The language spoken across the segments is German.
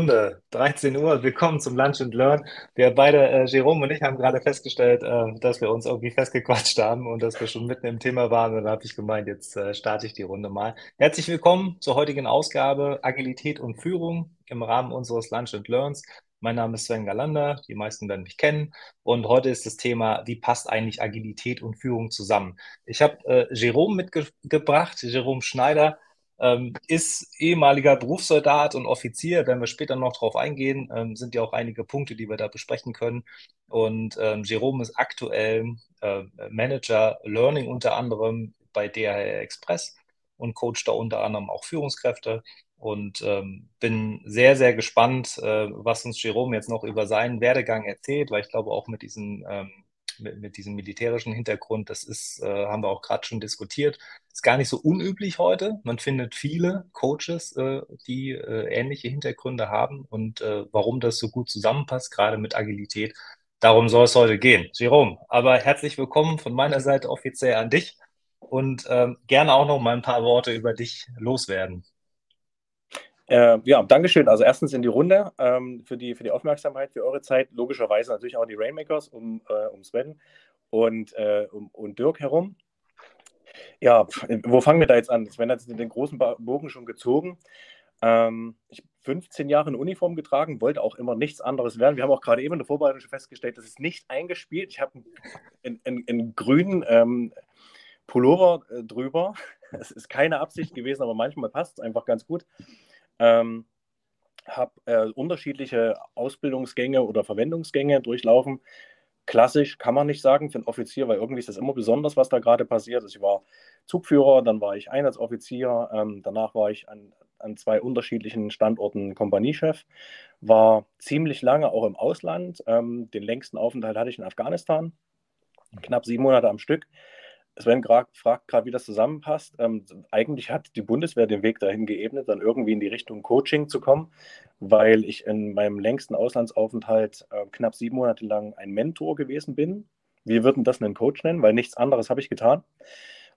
die Runde. 13 Uhr, willkommen zum Lunch and Learn. Wir beide, äh, Jerome und ich, haben gerade festgestellt, äh, dass wir uns irgendwie festgequatscht haben und dass wir schon mitten im Thema waren. Und da habe ich gemeint, jetzt äh, starte ich die Runde mal. Herzlich willkommen zur heutigen Ausgabe Agilität und Führung im Rahmen unseres Lunch and Learns. Mein Name ist Sven Galander, die meisten werden mich kennen. Und heute ist das Thema, wie passt eigentlich Agilität und Führung zusammen? Ich habe äh, Jerome mitgebracht, Jerome Schneider ähm, ist ehemaliger Berufssoldat und Offizier, werden wir später noch drauf eingehen, ähm, sind ja auch einige Punkte, die wir da besprechen können. Und ähm, Jerome ist aktuell äh, Manager Learning unter anderem bei DHL Express und coacht da unter anderem auch Führungskräfte. Und ähm, bin sehr, sehr gespannt, äh, was uns Jerome jetzt noch über seinen Werdegang erzählt, weil ich glaube auch mit diesen ähm, mit, mit diesem militärischen Hintergrund, das ist, äh, haben wir auch gerade schon diskutiert, ist gar nicht so unüblich heute. Man findet viele Coaches, äh, die äh, ähnliche Hintergründe haben und äh, warum das so gut zusammenpasst, gerade mit Agilität. Darum soll es heute gehen. Jerome, aber herzlich willkommen von meiner Seite offiziell an dich und ähm, gerne auch noch mal ein paar Worte über dich loswerden. Äh, ja, Dankeschön. Also erstens in die Runde ähm, für, die, für die Aufmerksamkeit, für eure Zeit. Logischerweise natürlich auch die Rainmakers um, äh, um Sven und, äh, um, und Dirk herum. Ja, wo fangen wir da jetzt an? Sven hat den großen Bogen schon gezogen. Ähm, ich habe 15 Jahre in Uniform getragen, wollte auch immer nichts anderes werden. Wir haben auch gerade eben in der Vorbereitung schon festgestellt, das ist nicht eingespielt. Ich habe einen, einen, einen, grünen ähm, Pullover äh, drüber. Es ist keine Absicht gewesen, aber manchmal passt es einfach ganz gut. Ähm, habe äh, unterschiedliche Ausbildungsgänge oder Verwendungsgänge durchlaufen. Klassisch kann man nicht sagen für einen Offizier, weil irgendwie ist das immer besonders, was da gerade passiert. Also ich war Zugführer, dann war ich Einsatzoffizier, ähm, danach war ich an, an zwei unterschiedlichen Standorten Kompaniechef, war ziemlich lange auch im Ausland. Ähm, den längsten Aufenthalt hatte ich in Afghanistan, knapp sieben Monate am Stück. Sven fragt gerade, wie das zusammenpasst. Ähm, eigentlich hat die Bundeswehr den Weg dahin geebnet, dann irgendwie in die Richtung Coaching zu kommen, weil ich in meinem längsten Auslandsaufenthalt äh, knapp sieben Monate lang ein Mentor gewesen bin. Wir würden das einen Coach nennen, weil nichts anderes habe ich getan.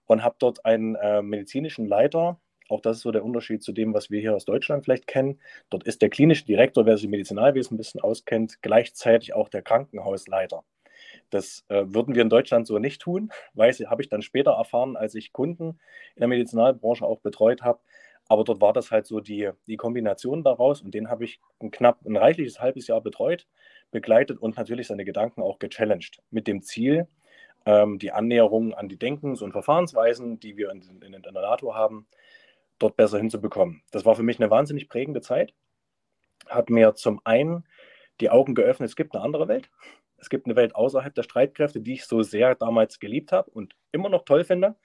Und habe dort einen äh, medizinischen Leiter, auch das ist so der Unterschied zu dem, was wir hier aus Deutschland vielleicht kennen. Dort ist der klinische Direktor, wer sich im Medizinalwesen ein bisschen auskennt, gleichzeitig auch der Krankenhausleiter. Das äh, würden wir in Deutschland so nicht tun, weil habe ich dann später erfahren, als ich Kunden in der Medizinalbranche auch betreut habe. Aber dort war das halt so die, die Kombination daraus und den habe ich ein knapp ein reichliches halbes Jahr betreut, begleitet und natürlich seine Gedanken auch gechallenged mit dem Ziel, ähm, die Annäherung an die Denkens- und Verfahrensweisen, die wir in, in, in der NATO haben, dort besser hinzubekommen. Das war für mich eine wahnsinnig prägende Zeit. Hat mir zum einen die Augen geöffnet, es gibt eine andere Welt. Es gibt eine Welt außerhalb der Streitkräfte, die ich so sehr damals geliebt habe und immer noch toll finde.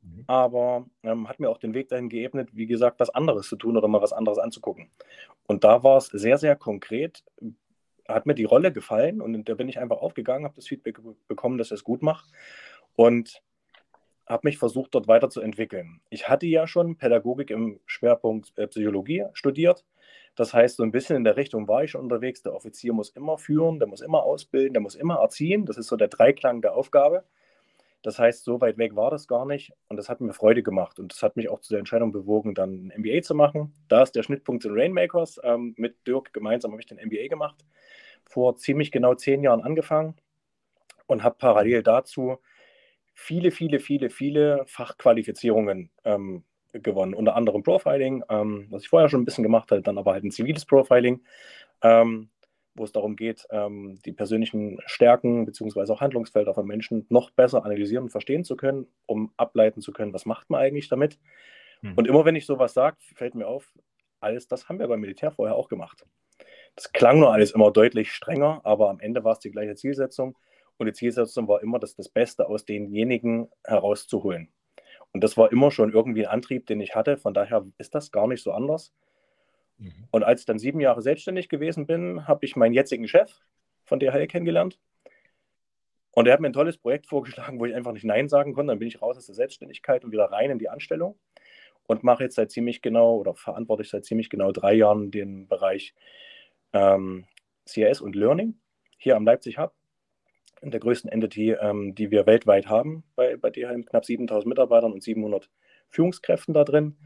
Mhm. Aber ähm, hat mir auch den Weg dahin geebnet, wie gesagt, was anderes zu tun oder mal was anderes anzugucken. Und da war es sehr, sehr konkret. Hat mir die Rolle gefallen und da bin ich einfach aufgegangen, habe das Feedback bekommen, dass ich es gut mache und habe mich versucht, dort weiterzuentwickeln. Ich hatte ja schon Pädagogik im Schwerpunkt äh, Psychologie studiert das heißt, so ein bisschen in der Richtung war ich schon unterwegs. Der Offizier muss immer führen, der muss immer ausbilden, der muss immer erziehen. Das ist so der Dreiklang der Aufgabe. Das heißt, so weit weg war das gar nicht und das hat mir Freude gemacht und das hat mich auch zu der Entscheidung bewogen, dann ein MBA zu machen. Da ist der Schnittpunkt zu Rainmakers. Ähm, mit Dirk gemeinsam habe ich den MBA gemacht, vor ziemlich genau zehn Jahren angefangen und habe parallel dazu viele, viele, viele, viele Fachqualifizierungen ähm, gewonnen. Unter anderem Profiling, ähm, was ich vorher schon ein bisschen gemacht habe, dann aber halt ein ziviles Profiling, ähm, wo es darum geht, ähm, die persönlichen Stärken bzw. auch Handlungsfelder von Menschen noch besser analysieren und verstehen zu können, um ableiten zu können, was macht man eigentlich damit. Hm. Und immer wenn ich sowas sage, fällt mir auf, alles das haben wir beim Militär vorher auch gemacht. Das klang nur alles immer deutlich strenger, aber am Ende war es die gleiche Zielsetzung. Und die Zielsetzung war immer, das, das Beste aus denjenigen herauszuholen. Und das war immer schon irgendwie ein Antrieb, den ich hatte. Von daher ist das gar nicht so anders. Mhm. Und als ich dann sieben Jahre selbstständig gewesen bin, habe ich meinen jetzigen Chef von DHL kennengelernt. Und er hat mir ein tolles Projekt vorgeschlagen, wo ich einfach nicht Nein sagen konnte. Dann bin ich raus aus der Selbstständigkeit und wieder rein in die Anstellung und mache jetzt seit ziemlich genau oder verantworte ich seit ziemlich genau drei Jahren den Bereich ähm, CRS und Learning hier am Leipzig Hub in der größten Entity, ähm, die wir weltweit haben bei, bei DHL, knapp 7000 Mitarbeitern und 700 Führungskräften da drin.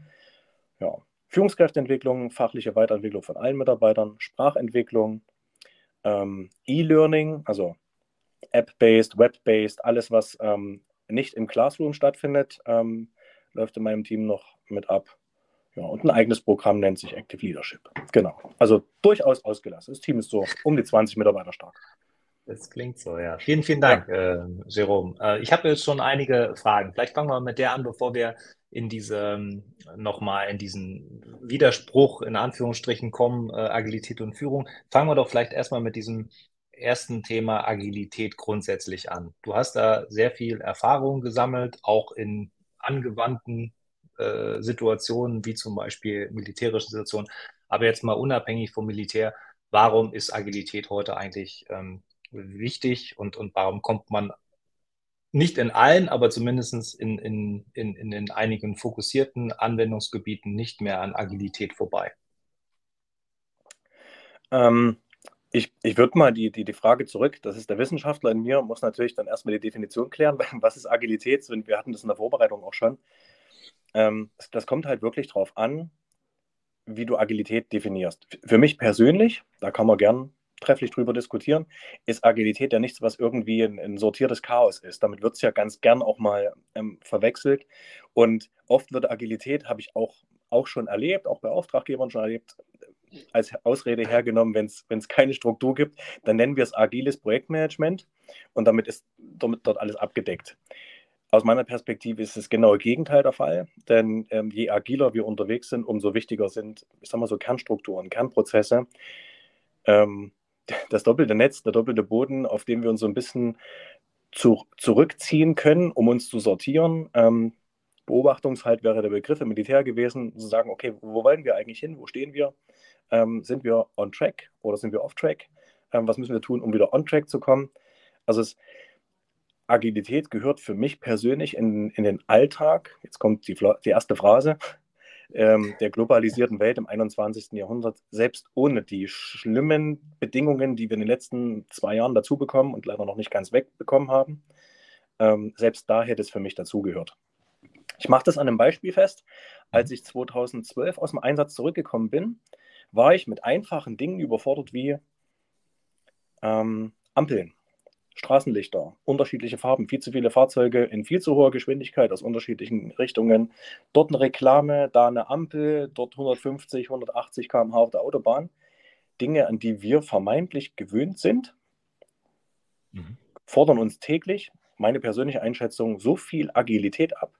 Ja, Führungskräfteentwicklung, fachliche Weiterentwicklung von allen Mitarbeitern, Sprachentwicklung, ähm, E-Learning, also App-based, Web-based, alles, was ähm, nicht im Classroom stattfindet, ähm, läuft in meinem Team noch mit ab. Ja, und ein eigenes Programm nennt sich Active Leadership. Genau. Also durchaus ausgelassen. Das Team ist so um die 20 Mitarbeiter stark. Das klingt so, ja. Vielen, vielen Dank, ja. äh, Jerome. Äh, ich habe jetzt schon einige Fragen. Vielleicht fangen wir mit der an, bevor wir in diese nochmal in diesen Widerspruch in Anführungsstrichen kommen, äh, Agilität und Führung. Fangen wir doch vielleicht erstmal mit diesem ersten Thema Agilität grundsätzlich an. Du hast da sehr viel Erfahrung gesammelt, auch in angewandten äh, Situationen, wie zum Beispiel militärische Situationen. Aber jetzt mal unabhängig vom Militär, warum ist Agilität heute eigentlich ähm, wichtig und, und warum kommt man nicht in allen, aber zumindest in, in, in, in den einigen fokussierten Anwendungsgebieten nicht mehr an Agilität vorbei? Ähm, ich, ich würde mal die, die, die Frage zurück, das ist der Wissenschaftler in mir, muss natürlich dann erstmal die Definition klären, was ist Agilität? Wir hatten das in der Vorbereitung auch schon. Ähm, das kommt halt wirklich darauf an, wie du Agilität definierst. Für mich persönlich, da kann man gern trefflich drüber diskutieren, ist Agilität ja nichts, was irgendwie ein, ein sortiertes Chaos ist. Damit wird es ja ganz gern auch mal ähm, verwechselt. Und oft wird Agilität, habe ich auch, auch schon erlebt, auch bei Auftraggebern schon erlebt, als Ausrede hergenommen, wenn es keine Struktur gibt, dann nennen wir es agiles Projektmanagement und damit ist damit dort alles abgedeckt. Aus meiner Perspektive ist das genaue Gegenteil der Fall, denn ähm, je agiler wir unterwegs sind, umso wichtiger sind, ich sag mal so, Kernstrukturen, Kernprozesse. Ähm, das doppelte Netz, der doppelte Boden, auf dem wir uns so ein bisschen zu, zurückziehen können, um uns zu sortieren. Ähm, Beobachtungshalt wäre der Begriff im Militär gewesen, zu sagen, okay, wo wollen wir eigentlich hin, wo stehen wir? Ähm, sind wir on track oder sind wir off track? Ähm, was müssen wir tun, um wieder on track zu kommen? Also es, Agilität gehört für mich persönlich in, in den Alltag, jetzt kommt die, die erste Phrase, ähm, der globalisierten Welt im 21. Jahrhundert, selbst ohne die schlimmen Bedingungen, die wir in den letzten zwei Jahren dazu bekommen und leider noch nicht ganz wegbekommen haben, ähm, selbst da hätte es für mich dazugehört. Ich mache das an einem Beispiel fest. Als ich 2012 aus dem Einsatz zurückgekommen bin, war ich mit einfachen Dingen überfordert wie ähm, Ampeln. Straßenlichter, unterschiedliche Farben, viel zu viele Fahrzeuge in viel zu hoher Geschwindigkeit aus unterschiedlichen Richtungen. Dort eine Reklame, da eine Ampel, dort 150, 180 km/h auf der Autobahn. Dinge, an die wir vermeintlich gewöhnt sind, mhm. fordern uns täglich, meine persönliche Einschätzung, so viel Agilität ab,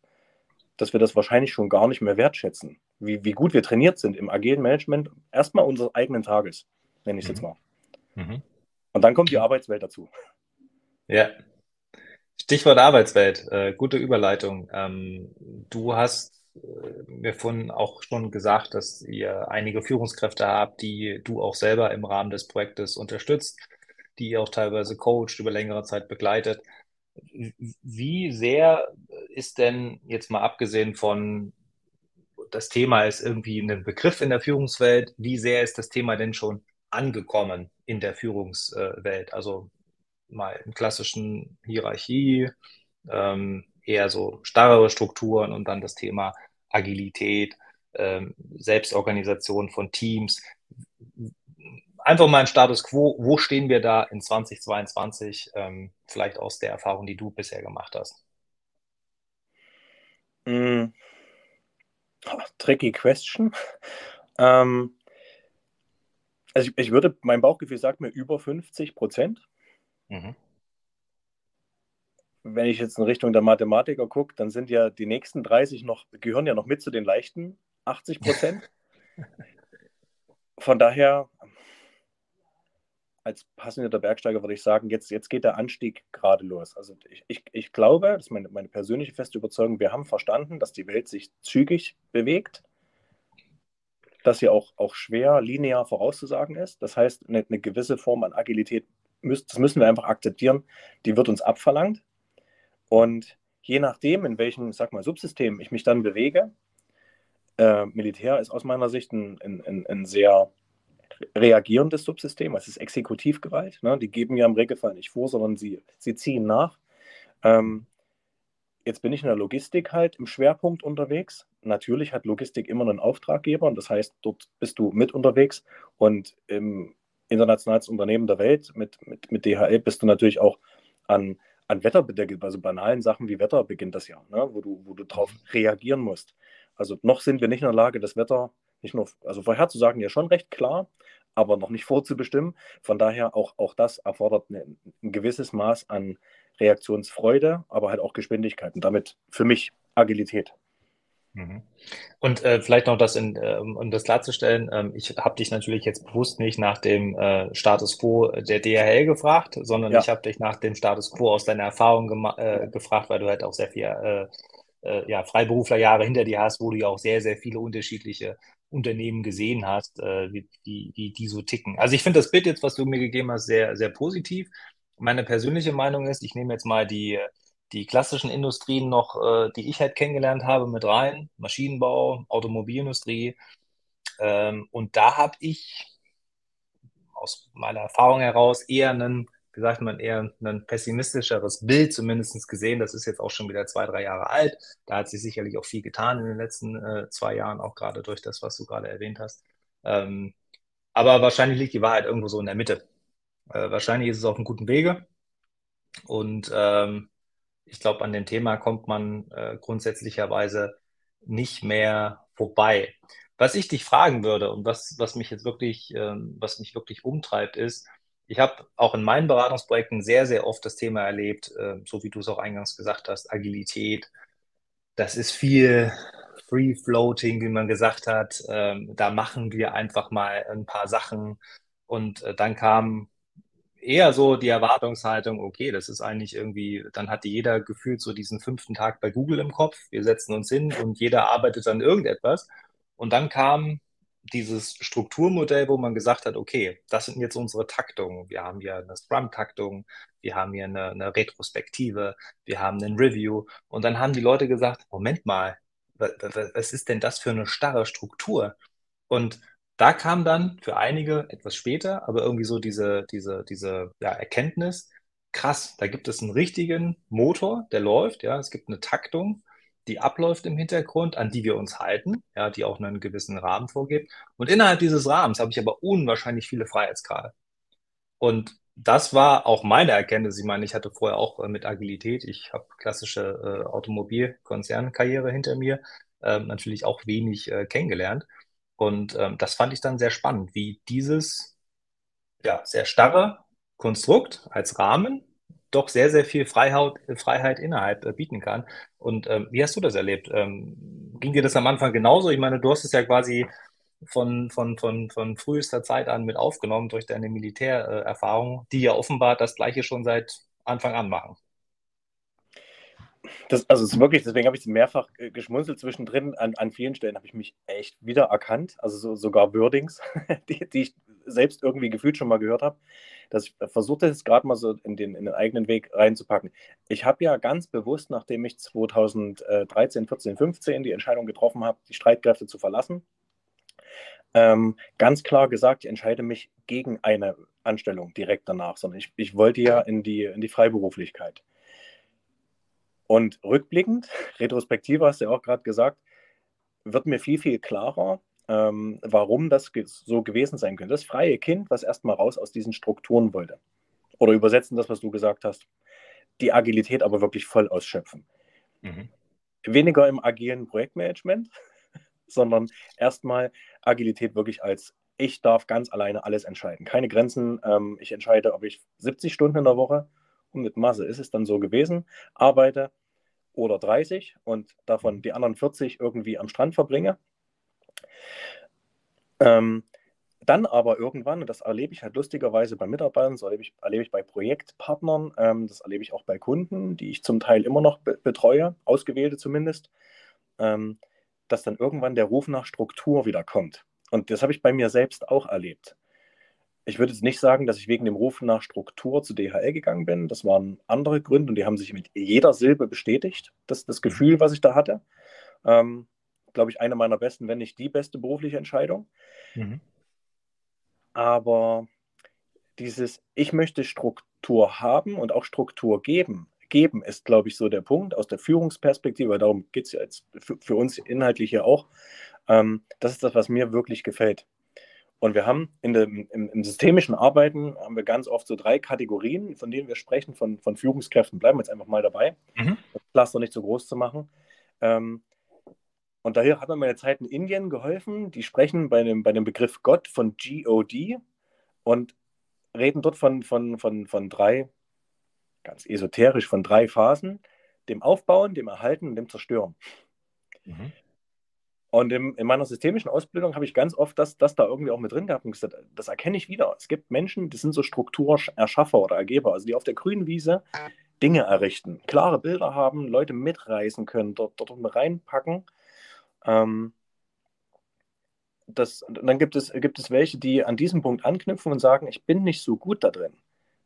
dass wir das wahrscheinlich schon gar nicht mehr wertschätzen. Wie, wie gut wir trainiert sind im agilen Management, erstmal unseres eigenen Tages, nenne ich es mhm. jetzt mal. Mhm. Und dann kommt die Arbeitswelt dazu. Ja. Stichwort Arbeitswelt, äh, gute Überleitung. Ähm, du hast äh, mir vorhin auch schon gesagt, dass ihr einige Führungskräfte habt, die du auch selber im Rahmen des Projektes unterstützt, die ihr auch teilweise coacht, über längere Zeit begleitet. Wie sehr ist denn jetzt mal abgesehen von das Thema ist irgendwie ein Begriff in der Führungswelt, wie sehr ist das Thema denn schon angekommen in der Führungswelt? Also mal in klassischen Hierarchie, ähm, eher so starre Strukturen und dann das Thema Agilität, ähm, Selbstorganisation von Teams. Einfach mal ein Status quo, wo stehen wir da in 2022, ähm, vielleicht aus der Erfahrung, die du bisher gemacht hast? Mm. Oh, tricky question. Ähm, also ich, ich, würde, mein Bauchgefühl sagt mir über 50 Prozent. Mhm. Wenn ich jetzt in Richtung der Mathematiker gucke, dann sind ja die nächsten 30 noch, gehören ja noch mit zu den leichten 80 Prozent. Von daher, als passionierter Bergsteiger würde ich sagen, jetzt, jetzt geht der Anstieg gerade los. Also ich, ich, ich glaube, das ist meine, meine persönliche feste Überzeugung, wir haben verstanden, dass die Welt sich zügig bewegt, dass sie auch, auch schwer linear vorauszusagen ist. Das heißt, eine, eine gewisse Form an Agilität das müssen wir einfach akzeptieren, die wird uns abverlangt. Und je nachdem, in welchem, sag mal, Subsystem ich mich dann bewege, äh, Militär ist aus meiner Sicht ein, ein, ein, sehr reagierendes Subsystem. Es ist Exekutivgewalt. Ne? Die geben ja im Regelfall nicht vor, sondern sie, sie ziehen nach. Ähm, Jetzt bin ich in der Logistik halt im Schwerpunkt unterwegs. Natürlich hat Logistik immer einen Auftraggeber und das heißt, dort bist du mit unterwegs und im internationalsten Unternehmen der Welt mit, mit, mit DHL bist du natürlich auch an, an Wetterbedingungen, also banalen Sachen wie Wetter beginnt das Jahr, ne, wo du, wo du darauf reagieren musst. Also noch sind wir nicht in der Lage, das Wetter nicht nur, also vorherzusagen ja schon recht klar, aber noch nicht vorzubestimmen. Von daher auch, auch das erfordert ein, ein gewisses Maß an Reaktionsfreude, aber halt auch Geschwindigkeit und damit für mich Agilität. Mhm. Und äh, vielleicht noch das, in, äh, um das klarzustellen, ähm, ich habe dich natürlich jetzt bewusst nicht nach dem äh, Status quo der DHL gefragt, sondern ja. ich habe dich nach dem Status quo aus deiner Erfahrung äh, gefragt, weil du halt auch sehr viel äh, äh, ja, Freiberuflerjahre hinter dir hast, wo du ja auch sehr, sehr viele unterschiedliche Unternehmen gesehen hast, wie, wie, wie die so ticken. Also ich finde das Bild jetzt, was du mir gegeben hast, sehr, sehr positiv meine persönliche Meinung ist, ich nehme jetzt mal die, die klassischen Industrien noch, äh, die ich halt kennengelernt habe, mit rein. Maschinenbau, Automobilindustrie. Ähm, und da habe ich aus meiner Erfahrung heraus eher einen, wie sagt man, eher ein pessimistischeres Bild zumindest gesehen. Das ist jetzt auch schon wieder zwei, drei Jahre alt. Da hat sich sicherlich auch viel getan in den letzten äh, zwei Jahren, auch gerade durch das, was du gerade erwähnt hast. Ähm, aber wahrscheinlich liegt die Wahrheit irgendwo so in der Mitte. Äh, wahrscheinlich ist es auf einem guten Wege. Und ähm, ich glaube, an dem Thema kommt man äh, grundsätzlicherweise nicht mehr vorbei. Was ich dich fragen würde und was, was mich jetzt wirklich, ähm, was mich wirklich umtreibt, ist, ich habe auch in meinen Beratungsprojekten sehr, sehr oft das Thema erlebt, äh, so wie du es auch eingangs gesagt hast, Agilität. Das ist viel Free Floating, wie man gesagt hat. Ähm, da machen wir einfach mal ein paar Sachen. Und äh, dann kam eher so die Erwartungshaltung, okay, das ist eigentlich irgendwie, dann hatte jeder gefühlt so diesen fünften Tag bei Google im Kopf. Wir setzen uns hin und jeder arbeitet an irgendetwas. Und dann kam dieses Strukturmodell, wo man gesagt hat, okay, das sind jetzt unsere Taktungen. Wir haben hier eine Scrum-Taktung, wir haben hier eine, eine Retrospektive, wir haben einen Review. Und dann haben die Leute gesagt, Moment mal, was ist denn das für eine starre Struktur? Und da kam dann für einige etwas später, aber irgendwie so diese, diese, diese ja, Erkenntnis, krass, da gibt es einen richtigen Motor, der läuft, ja, es gibt eine Taktung, die abläuft im Hintergrund, an die wir uns halten, ja, die auch einen gewissen Rahmen vorgibt. Und innerhalb dieses Rahmens habe ich aber unwahrscheinlich viele Freiheitsgrade. Und das war auch meine Erkenntnis. Ich meine, ich hatte vorher auch äh, mit Agilität, ich habe klassische äh, Automobilkonzernkarriere hinter mir, äh, natürlich auch wenig äh, kennengelernt. Und ähm, das fand ich dann sehr spannend, wie dieses ja, sehr starre Konstrukt als Rahmen doch sehr, sehr viel Freiheit, Freiheit innerhalb äh, bieten kann. Und ähm, wie hast du das erlebt? Ähm, ging dir das am Anfang genauso? Ich meine, du hast es ja quasi von, von, von, von frühester Zeit an mit aufgenommen durch deine Militärerfahrung, die ja offenbar das Gleiche schon seit Anfang an machen. Das, also es ist wirklich, deswegen habe ich mehrfach äh, geschmunzelt zwischendrin. An, an vielen Stellen habe ich mich echt wieder erkannt, also so, sogar Wordings, die, die, ich selbst irgendwie gefühlt schon mal gehört habe. Dass ich versuchte es gerade mal so in den, in den eigenen Weg reinzupacken. Ich habe ja ganz bewusst, nachdem ich 2013, 14, 15 die Entscheidung getroffen habe, die Streitkräfte zu verlassen, ähm, ganz klar gesagt, ich entscheide mich gegen eine Anstellung direkt danach, sondern ich, ich wollte ja in die, in die Freiberuflichkeit. Und rückblickend, retrospektiv hast du ja auch gerade gesagt, wird mir viel, viel klarer, ähm, warum das so gewesen sein könnte. Das freie Kind, was erstmal raus aus diesen Strukturen wollte. Oder übersetzen das, was du gesagt hast, die Agilität aber wirklich voll ausschöpfen. Mhm. Weniger im agilen Projektmanagement, sondern erstmal Agilität wirklich als ich darf ganz alleine alles entscheiden. Keine Grenzen. Ähm, ich entscheide, ob ich 70 Stunden in der Woche, und mit Masse ist es dann so gewesen, arbeite oder 30 und davon die anderen 40 irgendwie am Strand verbringe. Ähm, dann aber irgendwann, und das erlebe ich halt lustigerweise bei Mitarbeitern, das erlebe ich, erlebe ich bei Projektpartnern, ähm, das erlebe ich auch bei Kunden, die ich zum Teil immer noch be betreue, ausgewählte zumindest, ähm, dass dann irgendwann der Ruf nach Struktur wieder kommt. Und das habe ich bei mir selbst auch erlebt ich würde jetzt nicht sagen, dass ich wegen dem Ruf nach Struktur zu DHL gegangen bin. Das waren andere Gründe und die haben sich mit jeder Silbe bestätigt, das, das Gefühl, was ich da hatte. Ähm, Glaube ich, eine meiner besten, wenn nicht die beste berufliche Entscheidung. Mhm. Aber dieses, ich möchte Struktur haben und auch Struktur geben, geben, ist, glaube ich, so der Punkt aus der Führungsperspektive. Darum geht es ja jetzt für, für, uns inhaltlich hier auch. Ähm, das ist das, was mir wirklich gefällt. Und wir haben in dem, im, im, systemischen Arbeiten haben wir ganz oft so drei Kategorien, von denen wir sprechen, von, von Führungskräften. Bleiben wir jetzt einfach mal dabei, mhm. das Cluster nicht so groß zu machen. Ähm, und daher hat mir meine Zeit in Indien geholfen. Die sprechen bei dem, bei dem Begriff Gott von GOD und reden dort von, von, von, von drei, ganz esoterisch, von drei Phasen: dem Aufbauen, dem Erhalten und dem Zerstören. Mhm. Und im, in meiner systemischen Ausbildung habe ich ganz oft das, das da irgendwie auch mit drin gehabt und gesagt, das erkenne ich wieder. Es gibt Menschen, die sind so Strukturerschaffer oder Ergeber, also die auf der grünen Wiese Dinge errichten, klare Bilder haben, Leute mitreißen können, dort, dort reinpacken. Ähm, das, dann gibt es, gibt es welche, die an diesem Punkt anknüpfen und sagen, ich bin nicht so gut da drin,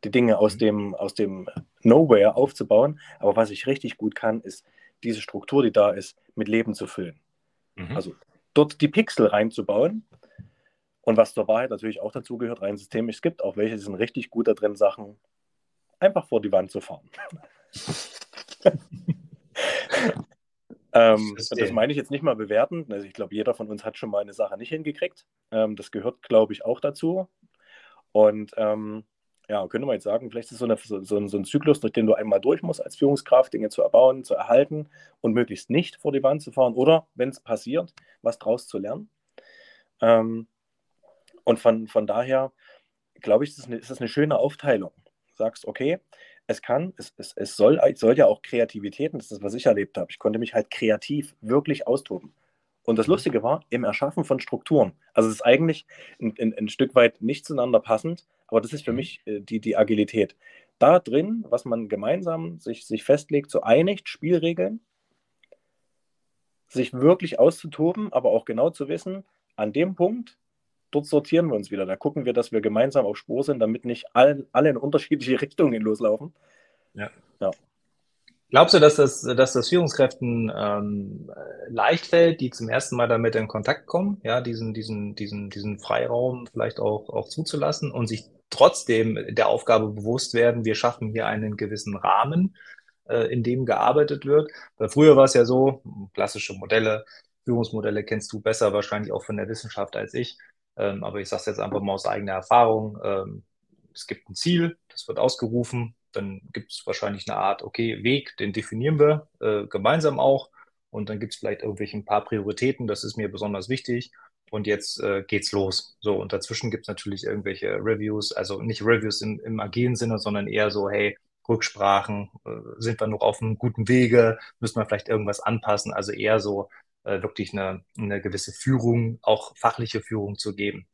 die Dinge aus mhm. dem, aus dem Nowhere aufzubauen. Aber was ich richtig gut kann, ist diese Struktur, die da ist, mit Leben zu füllen. Mhm. Also dort die Pixel reinzubauen. Und was zur Wahrheit natürlich auch dazu gehört, rein systemisch, es gibt auch welche, die sind richtig gut da drin, Sachen einfach vor die Wand zu fahren. ähm, das meine ich jetzt nicht mal bewerten. Also ich glaube, jeder von uns hat schon mal eine Sache nicht hingekriegt. Ähm, das gehört, glaube ich, auch dazu. Und ähm, ja, könnte man jetzt sagen, vielleicht ist es so, eine, so, so, ein Zyklus, durch den du einmal durch musst als Führungskraft, Dinge zu erbauen, zu erhalten und möglichst nicht vor die Wand zu fahren oder, wenn es passiert, was draus zu lernen. Ähm, und von, von daher, glaube ich, ist das, eine, ist das eine schöne Aufteilung. Du sagst, okay, es kann, es, es, es, soll, es soll ja auch Kreativität, und das ist das, was ich erlebt habe. Ich konnte mich halt kreativ wirklich austoben. Und das mhm. Lustige war, im Erschaffen von Strukturen. Also es ist eigentlich ein, ein, ein Stück weit nicht zueinander passend, aber das ist für mhm. mich äh, die, die Agilität. Da drin, was man gemeinsam sich, sich festlegt, so einigt, Spielregeln, sich wirklich auszutoben, aber auch genau zu wissen, an dem Punkt, dort sortieren wir uns wieder. Da gucken wir, dass wir gemeinsam auf Spur sind, damit nicht all, alle in unterschiedliche Richtungen loslaufen. Ja. ja. Glaubst du, dass das, dass das Führungskräften ähm, leicht fällt, die zum ersten Mal damit in Kontakt kommen, ja, diesen, diesen, diesen, diesen Freiraum vielleicht auch, auch zuzulassen und sich trotzdem der Aufgabe bewusst werden, wir schaffen hier einen gewissen Rahmen, äh, in dem gearbeitet wird? Weil früher war es ja so, klassische Modelle, Führungsmodelle kennst du besser wahrscheinlich auch von der Wissenschaft als ich, ähm, aber ich sage es jetzt einfach mal aus eigener Erfahrung. Ähm, es gibt ein Ziel, das wird ausgerufen, dann gibt es wahrscheinlich eine Art, okay, Weg, den definieren wir äh, gemeinsam auch. Und dann gibt es vielleicht irgendwelche ein paar Prioritäten, das ist mir besonders wichtig. Und jetzt äh, geht's los. So, und dazwischen gibt es natürlich irgendwelche Reviews, also nicht Reviews im, im agilen Sinne, sondern eher so, hey, Rücksprachen, äh, sind wir noch auf einem guten Wege, müssen wir vielleicht irgendwas anpassen, also eher so äh, wirklich eine, eine gewisse Führung, auch fachliche Führung zu geben.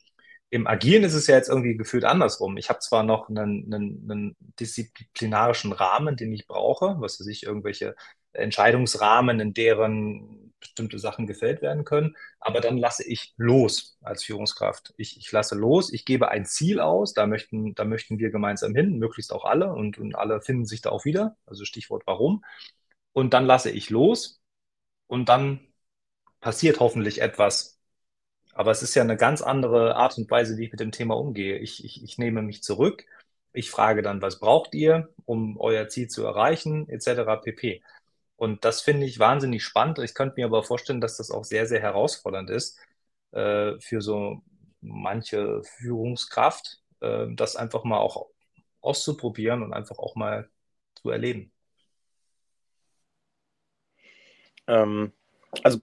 Im Agieren ist es ja jetzt irgendwie gefühlt andersrum. Ich habe zwar noch einen, einen, einen disziplinarischen Rahmen, den ich brauche, was weiß ich, irgendwelche Entscheidungsrahmen, in deren bestimmte Sachen gefällt werden können, aber dann lasse ich los als Führungskraft. Ich, ich lasse los, ich gebe ein Ziel aus, da möchten, da möchten wir gemeinsam hin, möglichst auch alle und, und alle finden sich da auch wieder, also Stichwort warum. Und dann lasse ich los und dann passiert hoffentlich etwas, aber es ist ja eine ganz andere Art und Weise, wie ich mit dem Thema umgehe. Ich, ich, ich nehme mich zurück. Ich frage dann, was braucht ihr, um euer Ziel zu erreichen, etc. pp. Und das finde ich wahnsinnig spannend. Ich könnte mir aber vorstellen, dass das auch sehr, sehr herausfordernd ist äh, für so manche Führungskraft, äh, das einfach mal auch auszuprobieren und einfach auch mal zu erleben. Ähm, also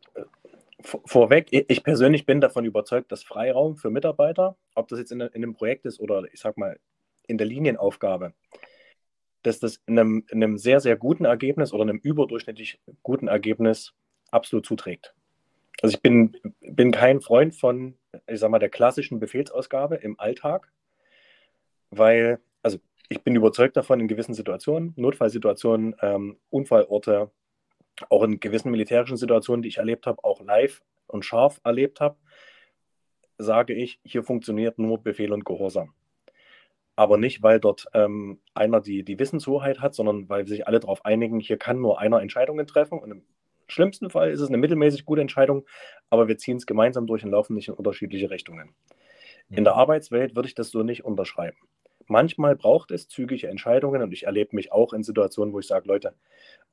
vorweg, ich persönlich bin davon überzeugt, dass Freiraum für Mitarbeiter, ob das jetzt in, in einem Projekt ist oder ich sag mal in der Linienaufgabe, dass das in einem, in einem sehr, sehr guten Ergebnis oder einem überdurchschnittlich guten Ergebnis absolut zuträgt. Also ich bin, bin kein Freund von, ich sag mal, der klassischen Befehlsausgabe im Alltag, weil, also ich bin überzeugt davon, in gewissen Situationen, Notfallsituationen, ähm, Unfallorte, auch in gewissen militärischen Situationen, die ich erlebt habe, auch live und scharf erlebt habe, sage ich, hier funktioniert nur Befehl und Gehorsam. Aber nicht, weil dort ähm, einer die, die Wissenshoheit hat, sondern weil sich alle darauf einigen, hier kann nur einer Entscheidungen treffen. Und im schlimmsten Fall ist es eine mittelmäßig gute Entscheidung, aber wir ziehen es gemeinsam durch und laufen nicht in unterschiedliche Richtungen. Mhm. In der Arbeitswelt würde ich das so nicht unterschreiben. manchmal braucht es zügige Entscheidungen und ich erlebe mich auch in Situationen, wo ich sage, Leute,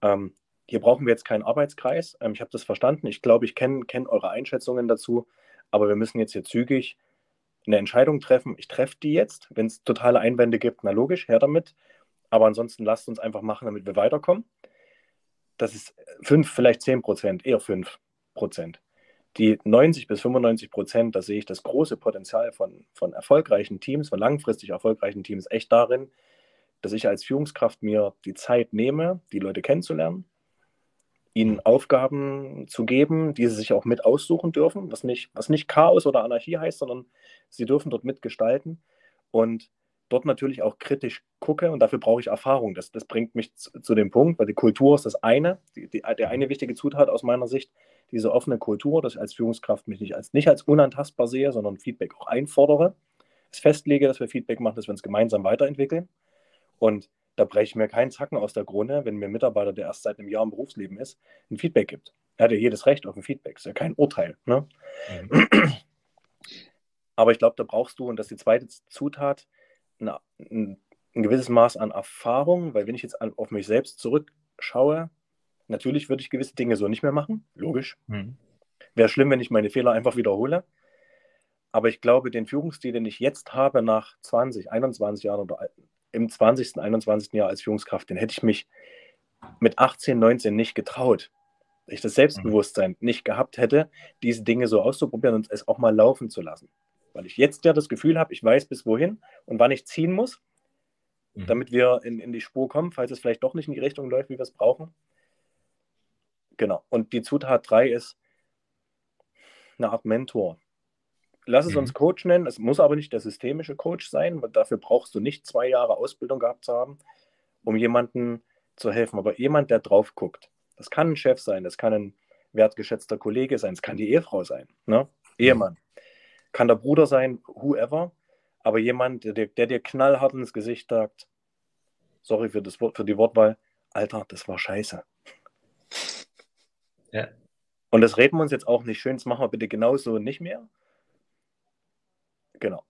ähm, hier brauchen wir jetzt keinen Arbeitskreis. Ähm, ich habe das verstanden. Ich glaube, ich kenne kenn eure Einschätzungen dazu, aber wir müssen jetzt hier zügig eine Entscheidung treffen. Ich treffe die jetzt. Wenn es totale Einwände gibt, na logisch, her damit. Aber ansonsten lasst uns einfach machen, damit wir weiterkommen. Das ist 5, vielleicht 10 Prozent, eher 5 Prozent. Die 90 bis 95 Prozent, da sehe ich das große Potenzial von, von erfolgreichen Teams, von langfristig erfolgreichen Teams echt darin, dass ich als Führungskraft mir die Zeit nehme, die Leute kennenzulernen, ihnen Aufgaben zu geben, die sie sich auch mit aussuchen dürfen, was nicht, was nicht Chaos oder Anarchie heißt, sondern sie dürfen dort mitgestalten und dort natürlich auch kritisch gucke und dafür brauche ich Erfahrung. Das, das bringt mich zu, zu, dem Punkt, weil die Kultur ist das eine, die, die, der eine wichtige Zutat aus meiner Sicht, diese offene Kultur, dass ich als Führungskraft mich nicht als, nicht als unantastbar sehe, sondern Feedback auch einfordere, es festlege, dass wir Feedback machen, dass wir uns gemeinsam weiterentwickeln. Und da breche ich mir keinen Zacken aus der Krone, wenn mir ein Mitarbeiter, der erst seit einem Jahr im Berufsleben ist, ein Feedback gibt. Er hat ja jedes Recht auf ein Feedback, ist ja kein Urteil. Ne? Mhm. Aber ich glaube, da brauchst du, und das ist die zweite Zutat, eine, ein, ein, gewisses Maß an Erfahrung, weil wenn ich jetzt an, auf mich selbst zurückschaue, natürlich würde ich gewisse Dinge so nicht mehr machen, logisch. Mhm. Wäre schlimm, wenn ich meine Fehler einfach wiederhole. Aber ich glaube, den Führungsstil, den ich jetzt habe nach 20, 21 Jahren oder im 20., 21. Jahr als Führungskraft, den hätte ich mich mit 18, 19 nicht getraut. Ich das Selbstbewusstsein nicht gehabt hätte, diese Dinge so auszuprobieren und es auch mal laufen zu lassen. Weil ich jetzt ja das Gefühl habe, ich weiß bis wohin und wann ich ziehen muss, mhm. damit wir in, in die Spur kommen, falls es vielleicht doch nicht in die Richtung läuft, wie wir es brauchen. Genau. Und die Zutat 3 ist eine Art Mentor lass es mhm. uns Coach nennen. Es muss aber nicht der systemische Coach sein, weil dafür brauchst du nicht zwei Jahre Ausbildung gehabt zu haben, um jemandem zu helfen. Aber jemand, der drauf guckt. Das kann ein Chef sein, das kann ein wertgeschätzter Kollege sein, es kann die Ehefrau sein, ne? Ehemann. Kann der Bruder sein, whoever. Aber jemand, der, der dir knallhart ins Gesicht sagt, sorry für, das für die Wortwahl, Alter, das war scheiße. Ja. Und das reden wir uns jetzt auch nicht schön, das machen wir bitte genauso nicht mehr, Genau.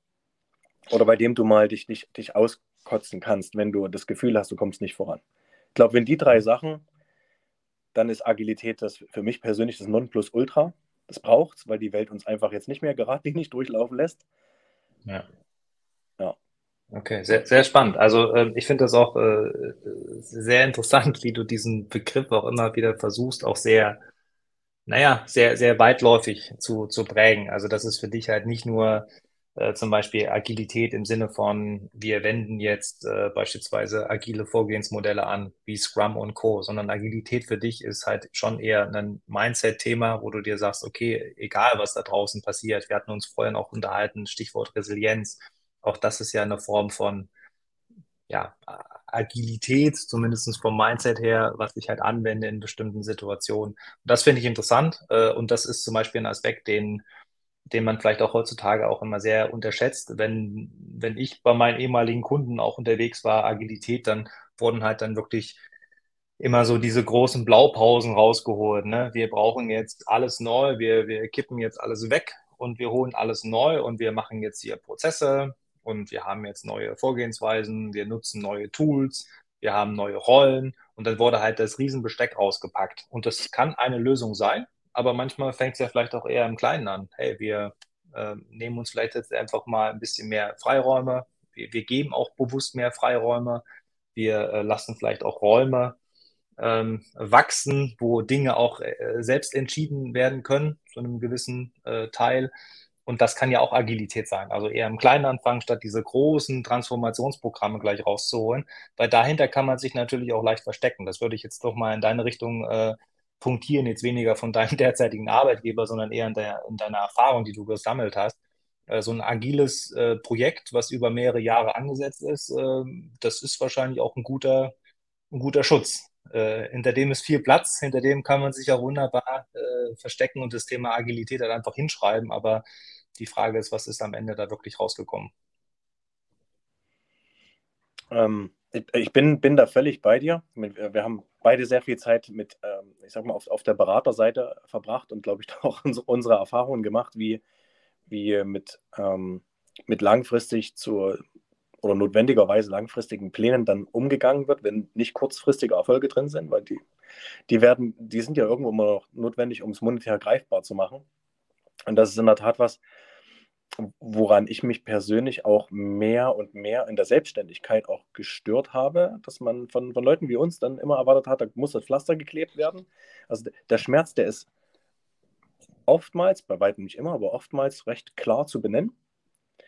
Oder bei dem du mal dich, dich, dich auskotzen kannst, wenn du das Gefühl hast, du kommst nicht voran. Ich glaube, wenn die drei Sachen, dann ist Agilität das für mich persönlich das Nonplusultra. Das braucht es, weil die Welt uns einfach jetzt nicht mehr geradlinig durchlaufen lässt. Ja. Ja. Okay, sehr, sehr spannend. Also äh, ich finde das auch äh, sehr interessant, wie du diesen Begriff auch immer wieder versuchst, auch sehr, naja, sehr, sehr weitläufig zu, zu prägen. Also das ist für dich halt nicht nur äh, zum Beispiel Agilität im Sinne von, wir wenden jetzt äh, beispielsweise agile Vorgehensmodelle an, wie Scrum und Co., sondern Agilität für dich ist halt schon eher ein Mindset-Thema, wo du dir sagst, okay, egal was da draußen passiert, wir hatten uns vorhin auch unterhalten, Stichwort Resilienz, auch das ist ja eine Form von, ja, Agilität, zumindest vom Mindset her, was ich halt anwende in bestimmten Situationen. Und das finde ich interessant äh, und das ist zum Beispiel ein Aspekt, den den man vielleicht auch heutzutage auch immer sehr unterschätzt. Wenn, wenn ich bei meinen ehemaligen Kunden auch unterwegs war, Agilität, dann wurden halt dann wirklich immer so diese großen Blaupausen rausgeholt. Ne? Wir brauchen jetzt alles neu, wir, wir kippen jetzt alles weg und wir holen alles neu und wir machen jetzt hier Prozesse und wir haben jetzt neue Vorgehensweisen, wir nutzen neue Tools, wir haben neue Rollen und dann wurde halt das Riesenbesteck ausgepackt. Und das kann eine Lösung sein, aber manchmal fängt es ja vielleicht auch eher im Kleinen an. Hey, wir äh, nehmen uns vielleicht jetzt einfach mal ein bisschen mehr Freiräume. Wir, wir geben auch bewusst mehr Freiräume. Wir äh, lassen vielleicht auch Räume ähm, wachsen, wo Dinge auch äh, selbst entschieden werden können, zu einem gewissen äh, Teil. Und das kann ja auch Agilität sein. Also eher im Kleinen anfangen, statt diese großen Transformationsprogramme gleich rauszuholen. Weil dahinter kann man sich natürlich auch leicht verstecken. Das würde ich jetzt doch mal in deine Richtung äh, punktieren, jetzt weniger von deinem derzeitigen Arbeitgeber, sondern eher in, der, in deiner Erfahrung, die du gesammelt hast. Äh, so ein agiles äh, Projekt, was über mehrere Jahre angesetzt ist, äh, das ist wahrscheinlich auch ein guter, ein guter Schutz. Äh, hinter dem ist viel Platz, hinter dem kann man sich auch wunderbar äh, verstecken und das Thema Agilität dann einfach hinschreiben. Aber die Frage ist, was ist am Ende da wirklich rausgekommen? Ähm, ich bin, bin da völlig bei dir. Wir haben beide sehr viel Zeit mit, ähm, ich sag mal, auf, auf der Beraterseite verbracht und, glaube ich, auch unsere Erfahrungen gemacht, wie, wie mit, ähm, mit langfristig zur oder notwendigerweise langfristigen Plänen dann umgegangen wird, wenn nicht kurzfristige Erfolge drin sind, weil die, die werden, die sind ja irgendwo immer noch notwendig, um es monetär greifbar zu machen. Und das ist in der Tat was, woran ich mich persönlich auch mehr und mehr in der Selbstständigkeit auch gestört habe, dass man von, von Leuten wie uns dann immer erwartet hat, da muss das Pflaster geklebt werden. Also der Schmerz, der ist oftmals, bei weitem nicht immer, aber oftmals recht klar zu benennen.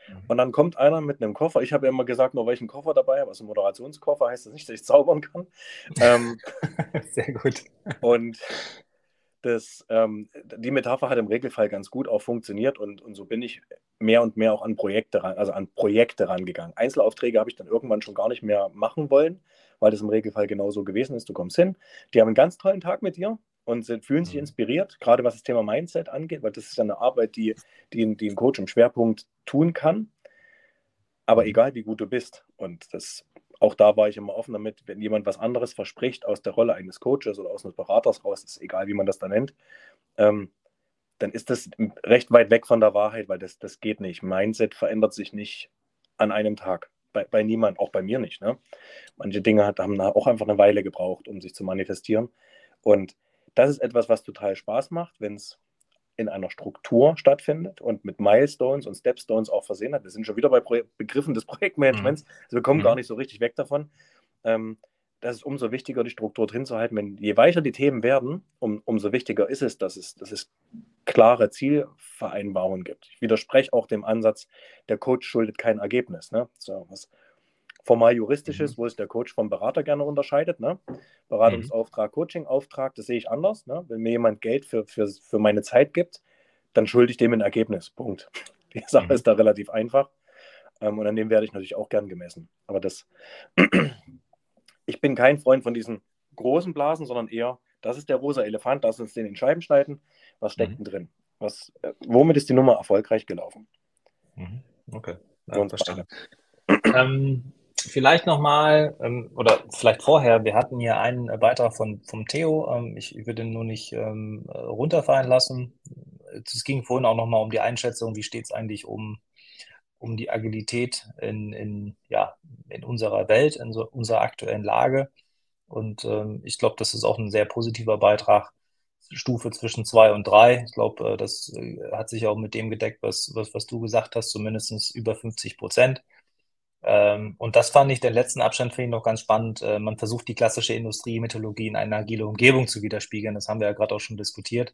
Mhm. Und dann kommt einer mit einem Koffer. Ich habe ja immer gesagt, nur welchen Koffer dabei habe. Also Moderationskoffer heißt das nicht, dass ich zaubern kann. ähm, Sehr gut. Und das, ähm, die Metapher hat im Regelfall ganz gut auch funktioniert und, und so bin ich mehr und mehr auch an Projekte ran, also an Projekte rangegangen. Einzelaufträge habe ich dann irgendwann schon gar nicht mehr machen wollen, weil das im Regelfall genauso gewesen ist. Du kommst hin, die haben einen ganz tollen Tag mit dir und sind, fühlen sich mhm. inspiriert, gerade was das Thema Mindset angeht, weil das ist ja eine Arbeit, die, die, die ein Coach im Schwerpunkt tun kann. Aber mhm. egal, wie gut du bist. Und das auch da war ich immer offen damit, wenn jemand was anderes verspricht aus der Rolle eines Coaches oder aus eines Beraters raus, ist egal, wie man das da nennt, ähm, dann ist das recht weit weg von der Wahrheit, weil das, das geht nicht. Mindset verändert sich nicht an einem Tag. Bei, bei niemand, auch bei mir nicht. Ne? Manche Dinge hat, haben auch einfach eine Weile gebraucht, um sich zu manifestieren. Und das ist etwas, was total Spaß macht, wenn es in einer Struktur stattfindet und mit Milestones und Stepstones auch versehen hat. Wir sind schon wieder bei Pro Begriffen des Projektmanagements. Mhm. Also wir kommen mhm. gar nicht so richtig weg davon. Ähm, das ist umso wichtiger, die Struktur drin zu halten. Wenn, je weicher die Themen werden, um, umso wichtiger ist es, dass es, dass es klare Zielvereinbarungen gibt. Ich widerspreche auch dem Ansatz, der Coach schuldet kein Ergebnis. Ne? So, was formal juristisches, mhm. wo sich der Coach vom Berater gerne unterscheidet. Ne? Beratungsauftrag, mhm. Coachingauftrag, das sehe ich anders. Ne? Wenn mir jemand Geld für, für, für meine Zeit gibt, dann schulde ich dem ein Ergebnis. Punkt. Die Sache mhm. ist da relativ einfach. Ähm, und an dem werde ich natürlich auch gern gemessen. Aber das, ich bin kein Freund von diesen großen Blasen, sondern eher, das ist der rosa Elefant, lass uns den in Scheiben schneiden. Was steckt mhm. denn drin? Was, äh, womit ist die Nummer erfolgreich gelaufen? Mhm. Okay. Ja, verstehe. ähm, vielleicht nochmal, ähm, oder vielleicht vorher, wir hatten hier einen Beitrag von, vom Theo, ähm, ich, ich würde ihn nur nicht ähm, runterfallen lassen. Es ging vorhin auch nochmal um die Einschätzung, wie steht es eigentlich um, um die Agilität in, in, ja, in unserer Welt, in so, unserer aktuellen Lage. Und ähm, ich glaube, das ist auch ein sehr positiver Beitrag. Stufe zwischen zwei und drei. Ich glaube, äh, das äh, hat sich auch mit dem gedeckt, was, was, was du gesagt hast, zumindest über 50 Prozent. Ähm, und das fand ich den letzten Abstand finde ich noch ganz spannend. Äh, man versucht die klassische Industriemythologie in eine agile Umgebung zu widerspiegeln. Das haben wir ja gerade auch schon diskutiert.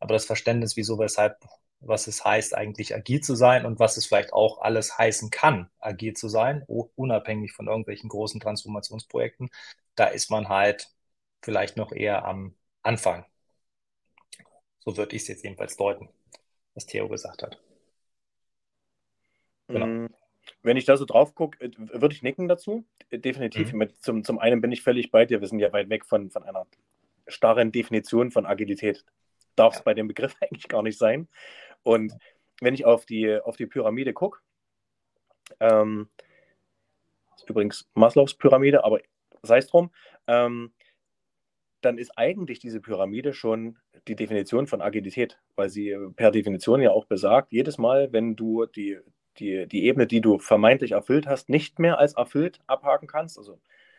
Aber das Verständnis, wieso, weshalb, was es heißt, eigentlich agil zu sein und was es vielleicht auch alles heißen kann, agil zu sein, unabhängig von irgendwelchen großen Transformationsprojekten, da ist man halt vielleicht noch eher am Anfang. So würde ich es jetzt jedenfalls deuten, was Theo gesagt hat. Genau. Wenn ich da so drauf gucke, äh, würde ich nicken dazu. Definitiv. Mhm. Zum, zum einen bin ich völlig bei dir. Wir sind ja weit weg von, von einer starren Definition von Agilität. Darf es ja. bei dem Begriff eigentlich gar nicht sein. Und wenn ich auf die, auf die Pyramide gucke, ähm, übrigens Maslows Pyramide, aber sei es drum, ähm, dann ist eigentlich diese Pyramide schon die Definition von Agilität, weil sie per Definition ja auch besagt, jedes Mal, wenn du die, die, die Ebene, die du vermeintlich erfüllt hast, nicht mehr als erfüllt abhaken kannst. Also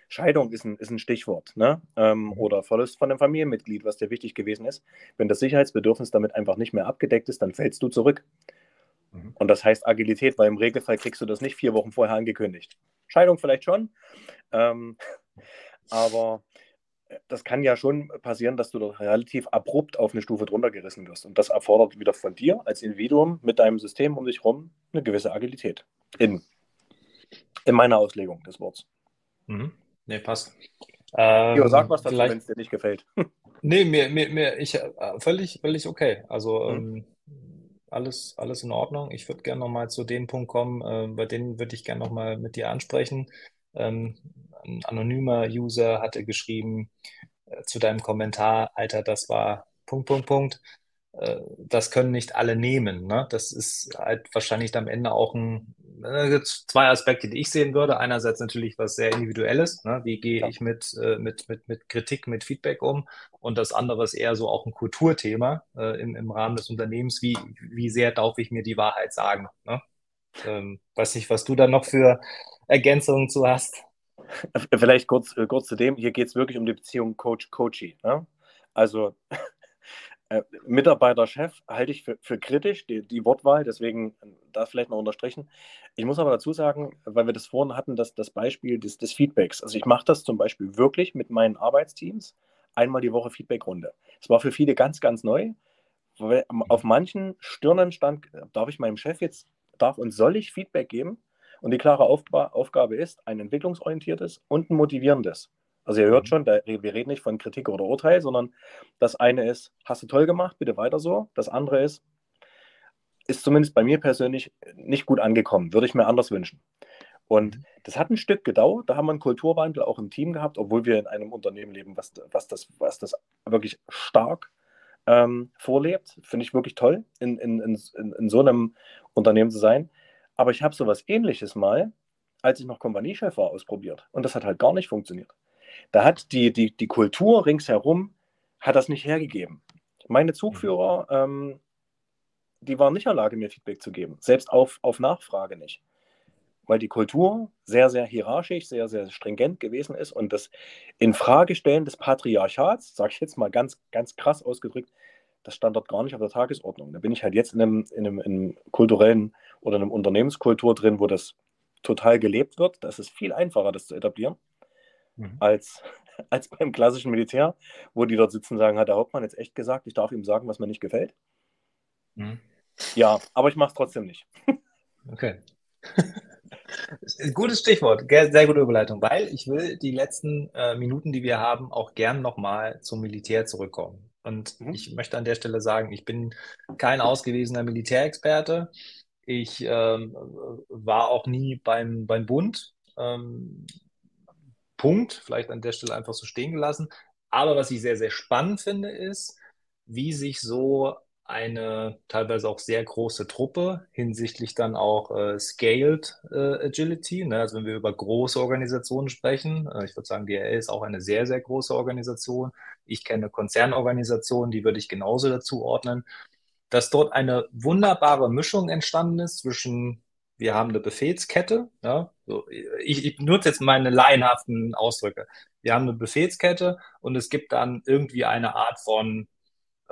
Scheidung ist ein, ist ein Stichwort. Ne? Ähm, mhm. Oder Verlust von einem Familienmitglied, was dir wichtig gewesen ist. Wenn das Sicherheitsbedürfnis damit einfach nicht mehr abgedeckt ist, dann fällst du zurück. Mhm. Und das heißt Agilität, weil im Regelfall kriegst du das nicht vier Wochen vorher angekündigt. Scheidung vielleicht schon. Ähm, aber das kann ja schon passieren, dass du doch relativ abrupt auf eine Stufe drunter gerissen wirst. Und das erfordert wieder von dir als Individuum mit deinem System um dich herum eine gewisse Agilität. In, in meiner Auslegung des Wortes. Mhm. Nee, passt. Ähm, jo, sag was dazu, wenn es dir nicht gefällt. nee, mir, mir, mir ich, äh, völlig, völlig okay. Also mhm. ähm, alles, alles in Ordnung. Ich würde gerne nochmal zu dem Punkt kommen, äh, bei denen würde ich gerne nochmal mit dir ansprechen. Ähm, ein anonymer User hatte geschrieben äh, zu deinem Kommentar, Alter, das war Punkt, Punkt, Punkt. Äh, das können nicht alle nehmen. Ne? Das ist halt wahrscheinlich am Ende auch ein, äh, zwei Aspekte, die ich sehen würde. Einerseits natürlich was sehr Individuelles. Ne? Wie gehe ja. ich mit, äh, mit, mit, mit Kritik, mit Feedback um? Und das andere ist eher so auch ein Kulturthema äh, im, im Rahmen des Unternehmens. Wie, wie sehr darf ich mir die Wahrheit sagen? Ne? Ähm, weiß nicht, was du da noch für Ergänzungen zu hast. Vielleicht kurz, äh, kurz zu dem, hier geht es wirklich um die Beziehung Coach-Coachee. Ne? Also äh, Mitarbeiter-Chef halte ich für, für kritisch, die, die, Wortwahl, deswegen äh, das vielleicht noch unterstrichen. Ich muss aber dazu sagen, weil wir das vorhin hatten, dass das Beispiel des, des Feedbacks. Also ich mache das zum Beispiel wirklich mit meinen Arbeitsteams einmal die Woche Feedbackrunde. Das war für viele ganz, ganz neu. Weil auf manchen Stirnen stand, darf ich meinem Chef jetzt, darf und soll ich Feedback geben? Und die klare Aufgabe ist ein entwicklungsorientiertes und ein motivierendes. Also ihr hört mhm. schon, wir reden nicht von Kritik oder Urteil, sondern das eine ist, hast du toll gemacht, bitte weiter so. Das andere ist, ist zumindest bei mir persönlich nicht gut angekommen, würde ich mir anders wünschen. Und mhm. das hat ein Stück gedauert, da haben wir einen Kulturwandel auch im Team gehabt, obwohl wir in einem Unternehmen leben, was, was, das, was das wirklich stark ähm, vorlebt. Finde ich wirklich toll, in, in, in, in so einem Unternehmen zu sein. Aber ich habe sowas ähnliches mal, als ich noch Kompaniechef war, ausprobiert. Und das hat halt gar nicht funktioniert. Da hat die, die, die Kultur ringsherum hat das nicht hergegeben. Meine Zugführer, ähm, die waren nicht in der Lage, mir Feedback zu geben. Selbst auf, auf Nachfrage nicht. Weil die Kultur sehr, sehr hierarchisch, sehr, sehr stringent gewesen ist und das Infragestellen des Patriarchats, sage ich jetzt mal ganz, ganz krass ausgedrückt, das stand dort gar nicht auf der Tagesordnung. Da bin ich halt jetzt in einem, in einem, in einem kulturellen oder einem Unternehmenskultur drin, wo das total gelebt wird. Das ist viel einfacher, das zu etablieren, mhm. als, als beim klassischen Militär, wo die dort sitzen und sagen, hat der Hauptmann jetzt echt gesagt, ich darf ihm sagen, was mir nicht gefällt? Mhm. Ja, aber ich mache es trotzdem nicht. Okay. Gutes Stichwort, sehr gute Überleitung, weil ich will die letzten äh, Minuten, die wir haben, auch gern nochmal zum Militär zurückkommen. Und mhm. ich möchte an der Stelle sagen, ich bin kein ausgewiesener Militärexperte. Ich ähm, war auch nie beim, beim Bund. Ähm, Punkt. Vielleicht an der Stelle einfach so stehen gelassen. Aber was ich sehr, sehr spannend finde, ist, wie sich so eine teilweise auch sehr große Truppe hinsichtlich dann auch äh, Scaled äh, Agility. Ne? Also wenn wir über große Organisationen sprechen, äh, ich würde sagen, DRL ist auch eine sehr, sehr große Organisation. Ich kenne Konzernorganisationen, die würde ich genauso dazu ordnen, dass dort eine wunderbare Mischung entstanden ist zwischen, wir haben eine Befehlskette, ja? so, ich, ich nutze jetzt meine laienhaften Ausdrücke. Wir haben eine Befehlskette und es gibt dann irgendwie eine Art von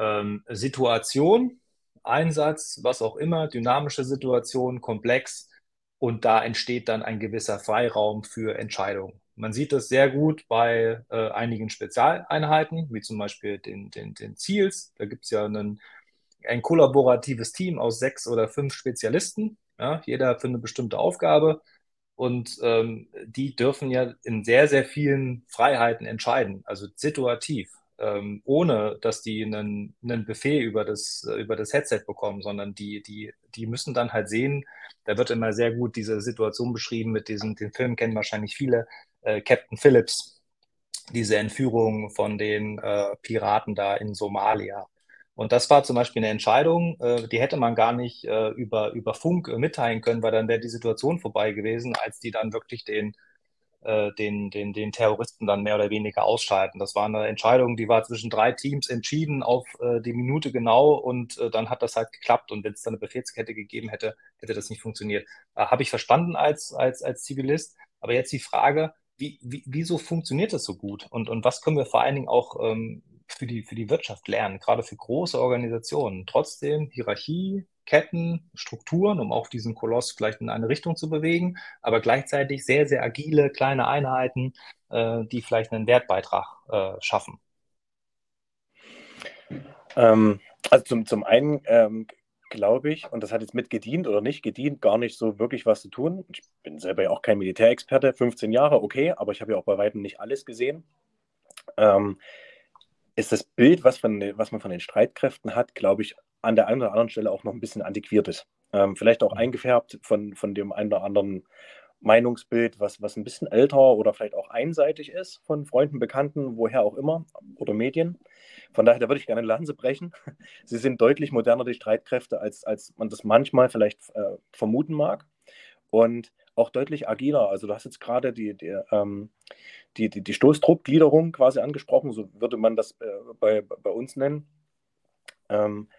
ähm, Situation, Einsatz, was auch immer, dynamische Situation, komplex und da entsteht dann ein gewisser Freiraum für Entscheidungen. Man sieht das sehr gut bei äh, einigen Spezialeinheiten, wie zum Beispiel den, den, den Ziels. Da gibt es ja einen, ein kollaboratives Team aus sechs oder fünf Spezialisten, ja, jeder für eine bestimmte Aufgabe. Und ähm, die dürfen ja in sehr, sehr vielen Freiheiten entscheiden, also situativ ähm, ohne dass die einen, einen Befehl über das, über das Headset bekommen, sondern die, die, die müssen dann halt sehen, da wird immer sehr gut diese Situation beschrieben mit diesem, den Film kennen wahrscheinlich viele, äh, Captain Phillips, diese Entführung von den äh, Piraten da in Somalia. Und das war zum Beispiel eine Entscheidung, äh, die hätte man gar nicht äh, über, über Funk äh, mitteilen können, weil dann wäre die Situation vorbei gewesen, als die dann wirklich den, äh, den, den, den Terroristen dann mehr oder weniger ausschalten. Das war eine Entscheidung, die war zwischen drei Teams entschieden auf äh, die Minute genau und äh, dann hat das halt geklappt. Und wenn es dann eine Befehlskette gegeben hätte, hätte das nicht funktioniert. Äh, Habe ich verstanden als, als, als Zivilist. Aber jetzt die Frage, wie, wie, wieso funktioniert das so gut? Und, und was können wir vor allen Dingen auch ähm, für, die, für die Wirtschaft lernen, gerade für große Organisationen? Trotzdem Hierarchie, Ketten, Strukturen, um auch diesen Koloss vielleicht in eine Richtung zu bewegen, aber gleichzeitig sehr, sehr agile kleine Einheiten, äh, die vielleicht einen Wertbeitrag äh, schaffen. Ähm, also zum, zum einen ähm, glaube ich, und das hat jetzt mit gedient oder nicht gedient, gar nicht so wirklich was zu tun. Ich bin selber ja auch kein Militärexperte, 15 Jahre, okay, aber ich habe ja auch bei weitem nicht alles gesehen. Ähm, ist das Bild, was, von, was man von den Streitkräften hat, glaube ich, an der einen oder anderen Stelle auch noch ein bisschen antiquiert ist. Ähm, vielleicht auch mhm. eingefärbt von, von dem einen oder anderen Meinungsbild, was, was ein bisschen älter oder vielleicht auch einseitig ist von Freunden, Bekannten, woher auch immer, oder Medien. Von daher, da würde ich gerne eine Lanze brechen. Sie sind deutlich moderner, die Streitkräfte, als, als man das manchmal vielleicht äh, vermuten mag. Und auch deutlich agiler. Also du hast jetzt gerade die, die, ähm, die, die, die Stoßdruckgliederung quasi angesprochen, so würde man das äh, bei, bei uns nennen. Ähm,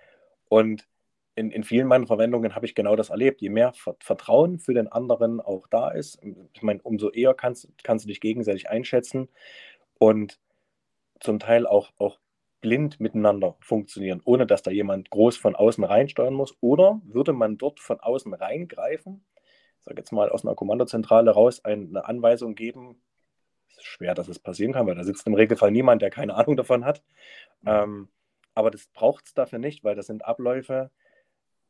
und in, in vielen meiner Verwendungen habe ich genau das erlebt. Je mehr Vertrauen für den anderen auch da ist, ich meine, umso eher kannst, kannst du dich gegenseitig einschätzen und zum Teil auch, auch blind miteinander funktionieren, ohne dass da jemand groß von außen reinsteuern muss. Oder würde man dort von außen reingreifen, ich sage jetzt mal aus einer Kommandozentrale raus, eine Anweisung geben, ist schwer, dass es passieren kann, weil da sitzt im Regelfall niemand, der keine Ahnung davon hat. Ähm, aber das braucht es dafür nicht, weil das sind Abläufe,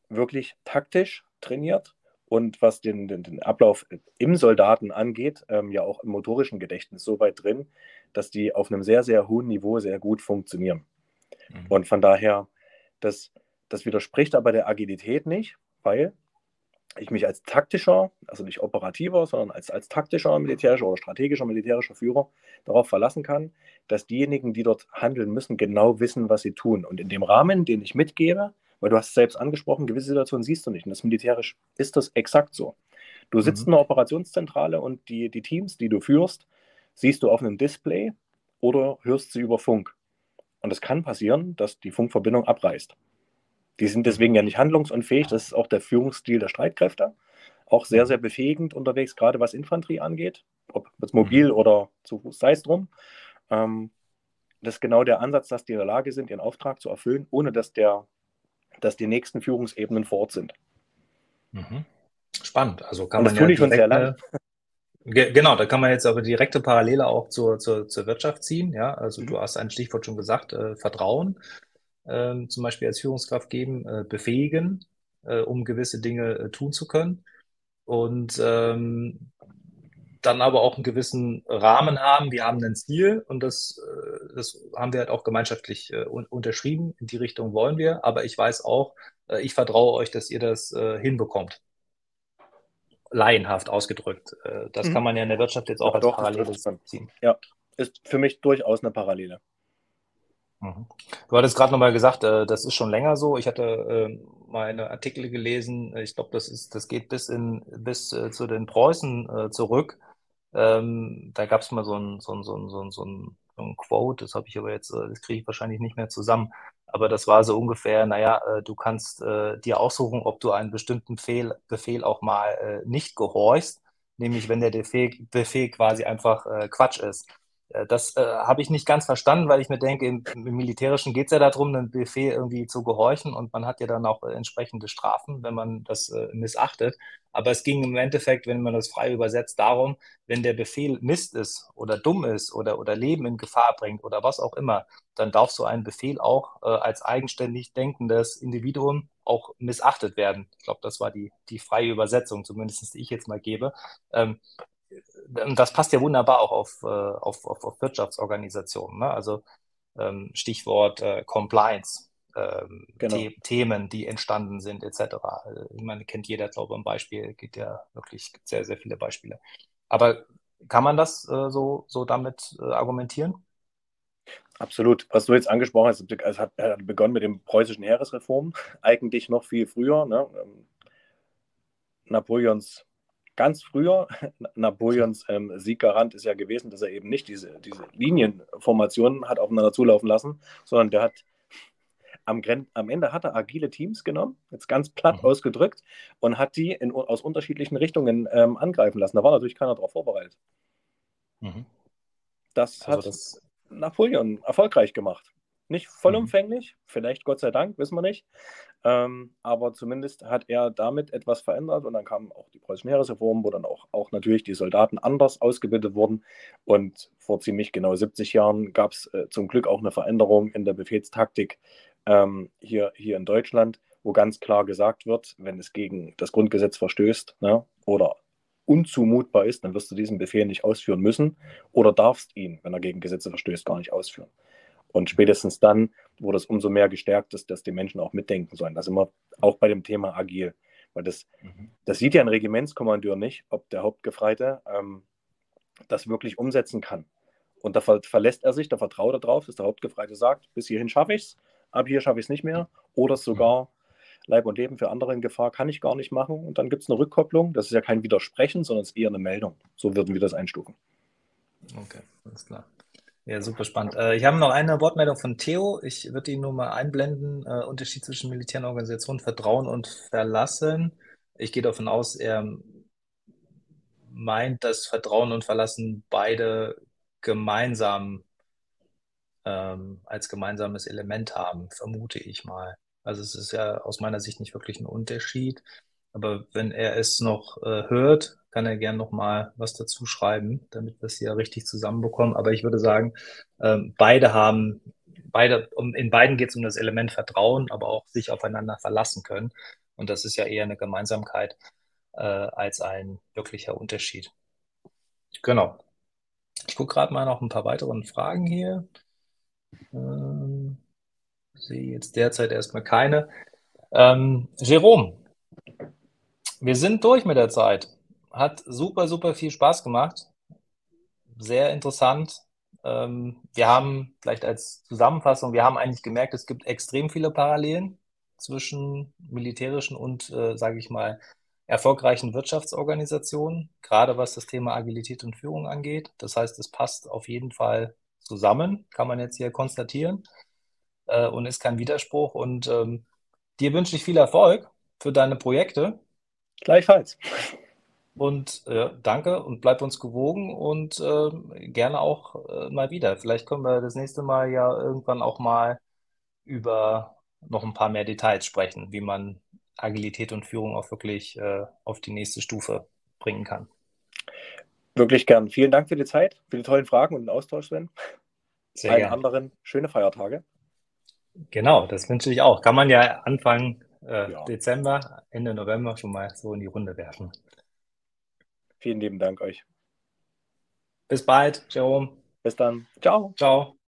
wirklich taktisch trainiert und was den, den, den Ablauf im Soldaten angeht, ähm, ja auch im motorischen Gedächtnis so weit drin, dass die auf einem sehr, sehr hohen Niveau sehr gut funktionieren. Mhm. Und von daher, das, das widerspricht aber der Agilität nicht, weil ich mich als taktischer, also nicht operativer, sondern als, als taktischer militärischer oder strategischer militärischer Führer darauf verlassen kann, dass diejenigen, die dort handeln müssen, genau wissen, was sie tun. Und in dem Rahmen, den ich mitgebe, weil du hast es selbst angesprochen, gewisse Situationen siehst du nicht. Und das militärisch ist das exakt so. Du sitzt mhm. in der Operationszentrale und die, die Teams, die du führst, siehst du auf einem Display oder hörst sie über Funk. Und es kann passieren, dass die Funkverbindung abreißt. Die sind deswegen ja nicht handlungsunfähig. Das ist auch der Führungsstil der Streitkräfte. Auch sehr, mhm. sehr befähigend unterwegs, gerade was Infanterie angeht, ob jetzt mobil mhm. oder zu Fuß, sei es drum. Ähm, das ist genau der Ansatz, dass die in der Lage sind, ihren Auftrag zu erfüllen, ohne dass der dass die nächsten Führungsebenen vor Ort sind. Mhm. Spannend. Also kann Und das man ja schon sehr lange. Genau, da kann man jetzt aber direkte Parallele auch zur, zur, zur Wirtschaft ziehen. Ja, also mhm. du hast ein Stichwort schon gesagt, äh, Vertrauen äh, zum Beispiel als Führungskraft geben, äh, befähigen, äh, um gewisse Dinge äh, tun zu können. Und ähm, dann aber auch einen gewissen Rahmen haben. Wir haben ein Ziel und das, äh, das haben wir halt auch gemeinschaftlich äh, unterschrieben. In die Richtung wollen wir. Aber ich weiß auch, äh, ich vertraue euch, dass ihr das hinbekommt. Laienhaft ausgedrückt. Das mhm. kann man ja in der Wirtschaft jetzt auch ja, als doch, Parallele ziehen. Ja, ist für mich durchaus eine Parallele. Mhm. Du hattest gerade nochmal gesagt, das ist schon länger so. Ich hatte meine Artikel gelesen. Ich glaube, das ist, das geht bis in bis zu den Preußen zurück. Ähm, da gab es mal so ein, so ein, so ein, so ein, so ein, Quote, das habe ich aber jetzt, äh, das kriege ich wahrscheinlich nicht mehr zusammen. Aber das war so ungefähr, naja, äh, du kannst äh, dir aussuchen, ob du einen bestimmten Befehl, Befehl auch mal äh, nicht gehorchst, nämlich wenn der Befehl, Befehl quasi einfach äh, Quatsch ist. Äh, das äh, habe ich nicht ganz verstanden, weil ich mir denke, im, im Militärischen geht es ja darum, einen Befehl irgendwie zu gehorchen und man hat ja dann auch entsprechende Strafen, wenn man das äh, missachtet. Aber es ging im Endeffekt, wenn man das frei übersetzt, darum, wenn der Befehl Mist ist oder dumm ist oder, oder Leben in Gefahr bringt oder was auch immer, dann darf so ein Befehl auch äh, als eigenständig denkendes Individuum auch missachtet werden. Ich glaube, das war die, die freie Übersetzung, zumindest die ich jetzt mal gebe. Ähm, das passt ja wunderbar auch auf, äh, auf, auf, auf Wirtschaftsorganisationen. Ne? Also ähm, Stichwort äh, Compliance. Ähm, genau. The Themen, die entstanden sind, etc. Äh, ich meine, kennt jeder, glaube ich, ein Beispiel, gibt ja wirklich sehr, sehr viele Beispiele. Aber kann man das äh, so, so damit äh, argumentieren? Absolut. Was du jetzt angesprochen hast, es hat, hat begonnen mit dem preußischen Heeresreform, eigentlich noch viel früher. Ne? Ähm, Napoleons ganz früher, Napoleons ähm, Sieggarant ist ja gewesen, dass er eben nicht diese, diese Linienformationen hat aufeinander zulaufen lassen, sondern der hat am, am Ende hat er agile Teams genommen, jetzt ganz platt mhm. ausgedrückt, und hat die in, aus unterschiedlichen Richtungen ähm, angreifen lassen. Da war natürlich keiner darauf vorbereitet. Mhm. Das also hat das... Napoleon erfolgreich gemacht. Nicht vollumfänglich, mhm. vielleicht Gott sei Dank, wissen wir nicht. Ähm, aber zumindest hat er damit etwas verändert und dann kam auch die preußische Heeresreform, wo dann auch, auch natürlich die Soldaten anders ausgebildet wurden. Und vor ziemlich genau 70 Jahren gab es äh, zum Glück auch eine Veränderung in der Befehlstaktik ähm, hier, hier in Deutschland, wo ganz klar gesagt wird, wenn es gegen das Grundgesetz verstößt ne, oder unzumutbar ist, dann wirst du diesen Befehl nicht ausführen müssen oder darfst ihn, wenn er gegen Gesetze verstößt, gar nicht ausführen. Und spätestens dann wurde es umso mehr gestärkt, dass, dass die Menschen auch mitdenken sollen. Das immer auch bei dem Thema agil. Weil das, mhm. das sieht ja ein Regimentskommandeur nicht, ob der Hauptgefreite ähm, das wirklich umsetzen kann. Und da ver verlässt er sich, da vertraut er drauf, dass der Hauptgefreite sagt, bis hierhin schaffe ich es, ab hier schaffe ich es nicht mehr. Oder sogar. Leib und Leben für andere in Gefahr kann ich gar nicht machen. Und dann gibt es eine Rückkopplung. Das ist ja kein Widersprechen, sondern es ist eher eine Meldung. So würden wir das einstufen. Okay, alles klar. Ja, super spannend. Äh, ich habe noch eine Wortmeldung von Theo. Ich würde ihn nur mal einblenden. Äh, Unterschied zwischen Militär und Organisation, Vertrauen und Verlassen. Ich gehe davon aus, er meint, dass Vertrauen und Verlassen beide gemeinsam ähm, als gemeinsames Element haben, vermute ich mal. Also es ist ja aus meiner Sicht nicht wirklich ein Unterschied. Aber wenn er es noch äh, hört, kann er gern noch mal was dazu schreiben, damit wir es hier richtig zusammenbekommen. Aber ich würde sagen, ähm, beide haben, beide, um, in beiden geht es um das Element Vertrauen, aber auch sich aufeinander verlassen können. Und das ist ja eher eine Gemeinsamkeit äh, als ein wirklicher Unterschied. Genau. Ich gucke gerade mal noch ein paar weitere Fragen hier. Ähm, sehe jetzt derzeit erstmal keine. Ähm, Jerome, wir sind durch mit der Zeit. Hat super, super viel Spaß gemacht. Sehr interessant. Ähm, wir haben vielleicht als Zusammenfassung, wir haben eigentlich gemerkt, es gibt extrem viele Parallelen zwischen militärischen und, äh, sage ich mal, erfolgreichen Wirtschaftsorganisationen, gerade was das Thema Agilität und Führung angeht. Das heißt, es passt auf jeden Fall zusammen, kann man jetzt hier konstatieren, äh, und ist kein Widerspruch. Und ähm, dir wünsche ich viel Erfolg für deine Projekte. Gleichfalls. Und äh, danke und bleib uns gewogen und äh, gerne auch äh, mal wieder. Vielleicht können wir das nächste Mal ja irgendwann auch mal über noch ein paar mehr Details sprechen, wie man Agilität und Führung auch wirklich äh, auf die nächste Stufe bringen kann. Wirklich gern. Vielen Dank für die Zeit, für die tollen Fragen und den Austausch, Sven. Sehr Allen gern. anderen schöne Feiertage. Genau, das wünsche ich auch. Kann man ja Anfang äh, Ja. Dezember, Ende November schon mal so in die Runde werfen. Vielen lieben Dank euch. Bis bald, Jerome. Bis dann. Ciao. Ciao.